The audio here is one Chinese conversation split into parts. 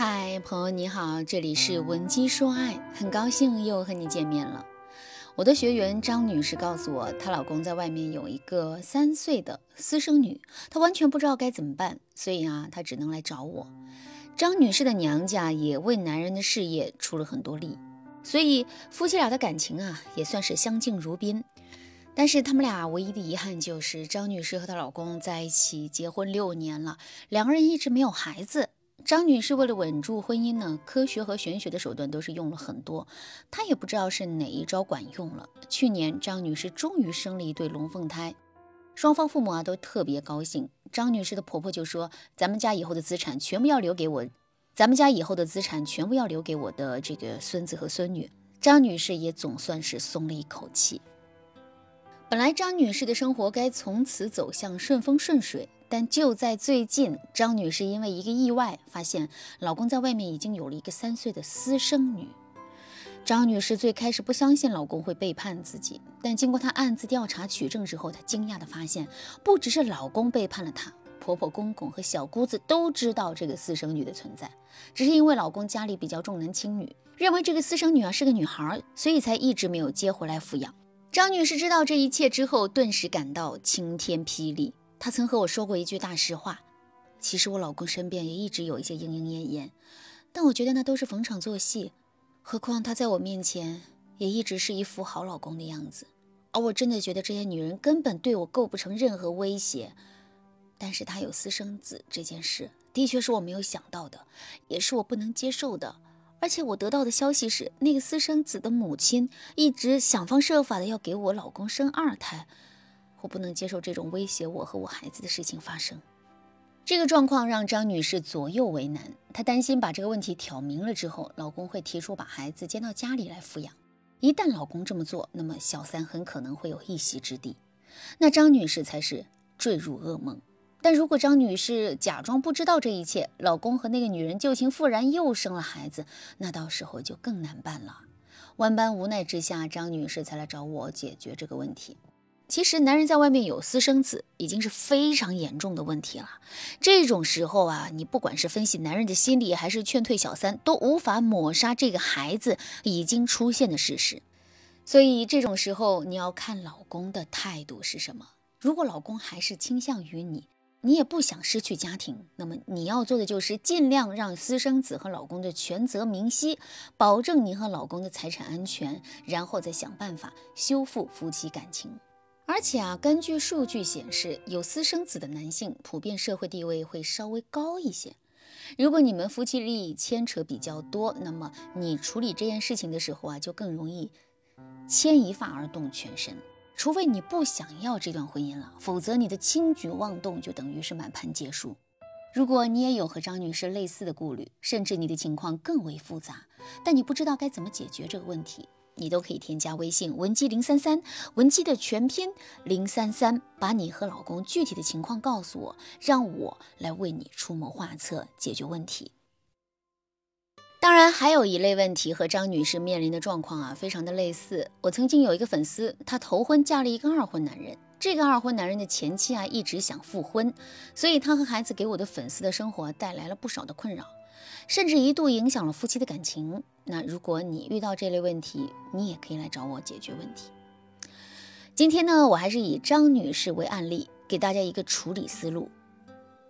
嗨，朋友你好，这里是文姬说爱，很高兴又和你见面了。我的学员张女士告诉我，她老公在外面有一个三岁的私生女，她完全不知道该怎么办，所以啊，她只能来找我。张女士的娘家也为男人的事业出了很多力，所以夫妻俩的感情啊，也算是相敬如宾。但是他们俩唯一的遗憾就是，张女士和她老公在一起结婚六年了，两个人一直没有孩子。张女士为了稳住婚姻呢，科学和玄学的手段都是用了很多，她也不知道是哪一招管用了。去年张女士终于生了一对龙凤胎，双方父母啊都特别高兴。张女士的婆婆就说：“咱们家以后的资产全部要留给我，咱们家以后的资产全部要留给我的这个孙子和孙女。”张女士也总算是松了一口气。本来张女士的生活该从此走向顺风顺水。但就在最近，张女士因为一个意外，发现老公在外面已经有了一个三岁的私生女。张女士最开始不相信老公会背叛自己，但经过她暗自调查取证之后，她惊讶地发现，不只是老公背叛了她，婆婆、公公和小姑子都知道这个私生女的存在，只是因为老公家里比较重男轻女，认为这个私生女啊是个女孩，所以才一直没有接回来抚养。张女士知道这一切之后，顿时感到晴天霹雳。他曾和我说过一句大实话，其实我老公身边也一直有一些莺莺燕燕，但我觉得那都是逢场作戏。何况他在我面前也一直是一副好老公的样子，而我真的觉得这些女人根本对我构不成任何威胁。但是他有私生子这件事，的确是我没有想到的，也是我不能接受的。而且我得到的消息是，那个私生子的母亲一直想方设法的要给我老公生二胎。不能接受这种威胁我和我孩子的事情发生。这个状况让张女士左右为难。她担心把这个问题挑明了之后，老公会提出把孩子接到家里来抚养。一旦老公这么做，那么小三很可能会有一席之地，那张女士才是坠入噩梦。但如果张女士假装不知道这一切，老公和那个女人旧情复燃，又生了孩子，那到时候就更难办了。万般无奈之下，张女士才来找我解决这个问题。其实，男人在外面有私生子已经是非常严重的问题了。这种时候啊，你不管是分析男人的心理，还是劝退小三，都无法抹杀这个孩子已经出现的事实。所以，这种时候你要看老公的态度是什么。如果老公还是倾向于你，你也不想失去家庭，那么你要做的就是尽量让私生子和老公的权责明晰，保证你和老公的财产安全，然后再想办法修复夫妻感情。而且啊，根据数据显示，有私生子的男性普遍社会地位会稍微高一些。如果你们夫妻利益牵扯比较多，那么你处理这件事情的时候啊，就更容易牵一发而动全身。除非你不想要这段婚姻了，否则你的轻举妄动就等于是满盘皆输。如果你也有和张女士类似的顾虑，甚至你的情况更为复杂，但你不知道该怎么解决这个问题。你都可以添加微信文姬零三三，文姬的全拼零三三，把你和老公具体的情况告诉我，让我来为你出谋划策解决问题。当然，还有一类问题和张女士面临的状况啊，非常的类似。我曾经有一个粉丝，她头婚嫁了一个二婚男人，这个二婚男人的前妻啊一直想复婚，所以她和孩子给我的粉丝的生活带来了不少的困扰。甚至一度影响了夫妻的感情。那如果你遇到这类问题，你也可以来找我解决问题。今天呢，我还是以张女士为案例，给大家一个处理思路。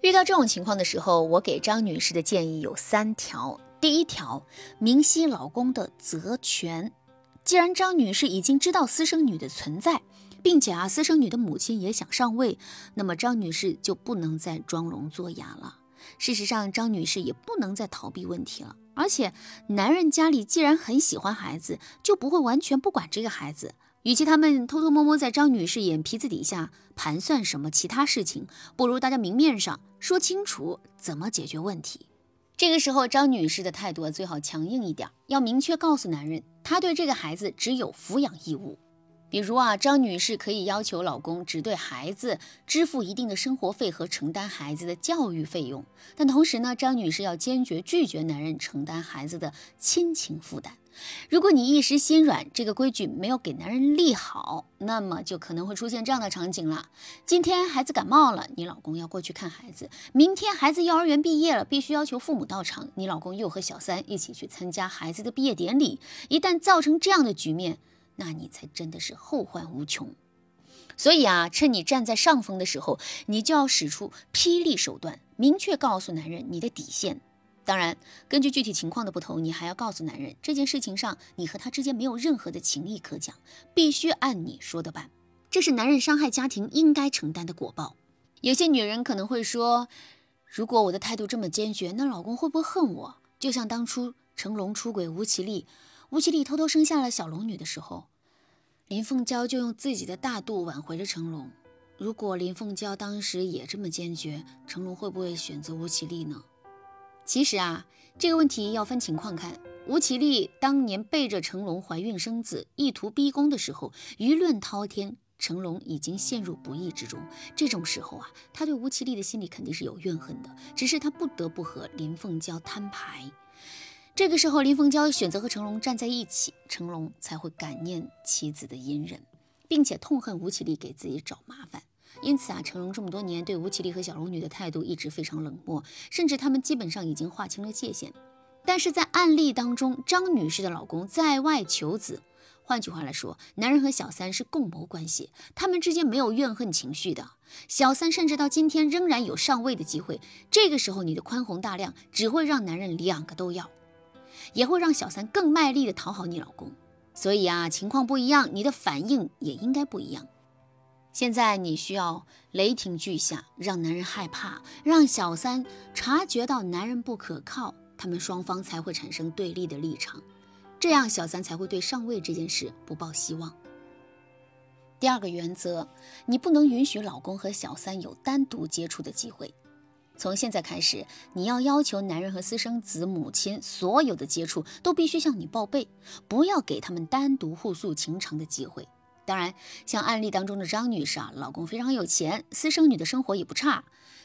遇到这种情况的时候，我给张女士的建议有三条。第一条，明晰老公的责权。既然张女士已经知道私生女的存在，并且啊，私生女的母亲也想上位，那么张女士就不能再装聋作哑了。事实上，张女士也不能再逃避问题了。而且，男人家里既然很喜欢孩子，就不会完全不管这个孩子。与其他们偷偷摸摸在张女士眼皮子底下盘算什么其他事情，不如大家明面上说清楚怎么解决问题。这个时候，张女士的态度最好强硬一点，要明确告诉男人，她对这个孩子只有抚养义务。比如啊，张女士可以要求老公只对孩子支付一定的生活费和承担孩子的教育费用，但同时呢，张女士要坚决拒绝男人承担孩子的亲情负担，如果你一时心软，这个规矩没有给男人立好，那么就可能会出现这样的场景了：今天孩子感冒了，你老公要过去看孩子；明天孩子幼儿园毕业了，必须要求父母到场，你老公又和小三一起去参加孩子的毕业典礼。一旦造成这样的局面，那你才真的是后患无穷。所以啊，趁你站在上风的时候，你就要使出霹雳手段，明确告诉男人你的底线。当然，根据具体情况的不同，你还要告诉男人，这件事情上你和他之间没有任何的情谊可讲，必须按你说的办。这是男人伤害家庭应该承担的果报。有些女人可能会说，如果我的态度这么坚决，那老公会不会恨我？就像当初成龙出轨吴绮莉，吴绮莉偷偷生下了小龙女的时候，林凤娇就用自己的大度挽回了成龙。如果林凤娇当时也这么坚决，成龙会不会选择吴绮莉呢？其实啊，这个问题要分情况看。吴绮莉当年背着成龙怀孕生子，意图逼宫的时候，舆论滔天，成龙已经陷入不义之中。这种时候啊，他对吴绮莉的心里肯定是有怨恨的，只是他不得不和林凤娇摊牌。这个时候，林凤娇选择和成龙站在一起，成龙才会感念妻子的隐忍，并且痛恨吴绮莉给自己找麻烦。因此啊，成龙这么多年对吴绮莉和小龙女的态度一直非常冷漠，甚至他们基本上已经划清了界限。但是在案例当中，张女士的老公在外求子，换句话来说，男人和小三是共谋关系，他们之间没有怨恨情绪的。小三甚至到今天仍然有上位的机会，这个时候你的宽宏大量只会让男人两个都要，也会让小三更卖力的讨好你老公。所以啊，情况不一样，你的反应也应该不一样。现在你需要雷霆俱下，让男人害怕，让小三察觉到男人不可靠，他们双方才会产生对立的立场，这样小三才会对上位这件事不抱希望。第二个原则，你不能允许老公和小三有单独接触的机会。从现在开始，你要要求男人和私生子母亲所有的接触都必须向你报备，不要给他们单独互诉情长的机会。当然，像案例当中的张女士啊，老公非常有钱，私生女的生活也不差，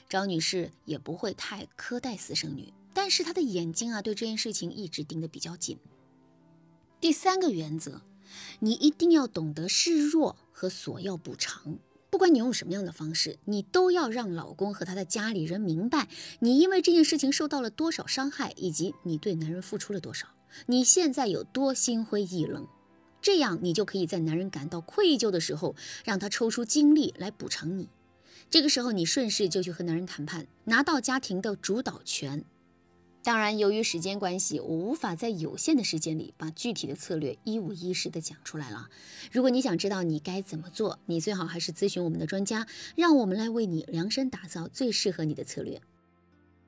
张女士也不会太苛待私生女，但是她的眼睛啊，对这件事情一直盯得比较紧。第三个原则，你一定要懂得示弱和索要补偿，不管你用什么样的方式，你都要让老公和他的家里人明白，你因为这件事情受到了多少伤害，以及你对男人付出了多少，你现在有多心灰意冷。这样，你就可以在男人感到愧疚的时候，让他抽出精力来补偿你。这个时候，你顺势就去和男人谈判，拿到家庭的主导权。当然，由于时间关系，我无法在有限的时间里把具体的策略一五一十的讲出来了。如果你想知道你该怎么做，你最好还是咨询我们的专家，让我们来为你量身打造最适合你的策略。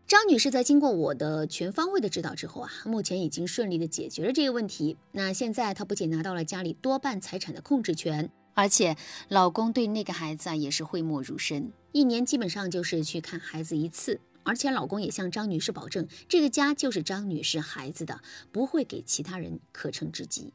张女士在经过我的全方位的指导之后啊，目前已经顺利的解决了这个问题。那现在她不仅拿到了家里多半财产的控制权，而且老公对那个孩子啊也是讳莫如深，一年基本上就是去看孩子一次。而且老公也向张女士保证，这个家就是张女士孩子的，不会给其他人可乘之机。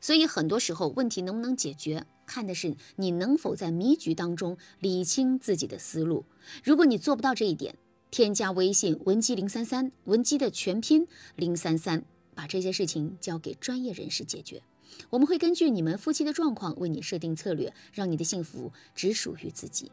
所以很多时候问题能不能解决，看的是你能否在迷局当中理清自己的思路。如果你做不到这一点，添加微信文姬零三三，文姬的全拼零三三，把这些事情交给专业人士解决。我们会根据你们夫妻的状况为你设定策略，让你的幸福只属于自己。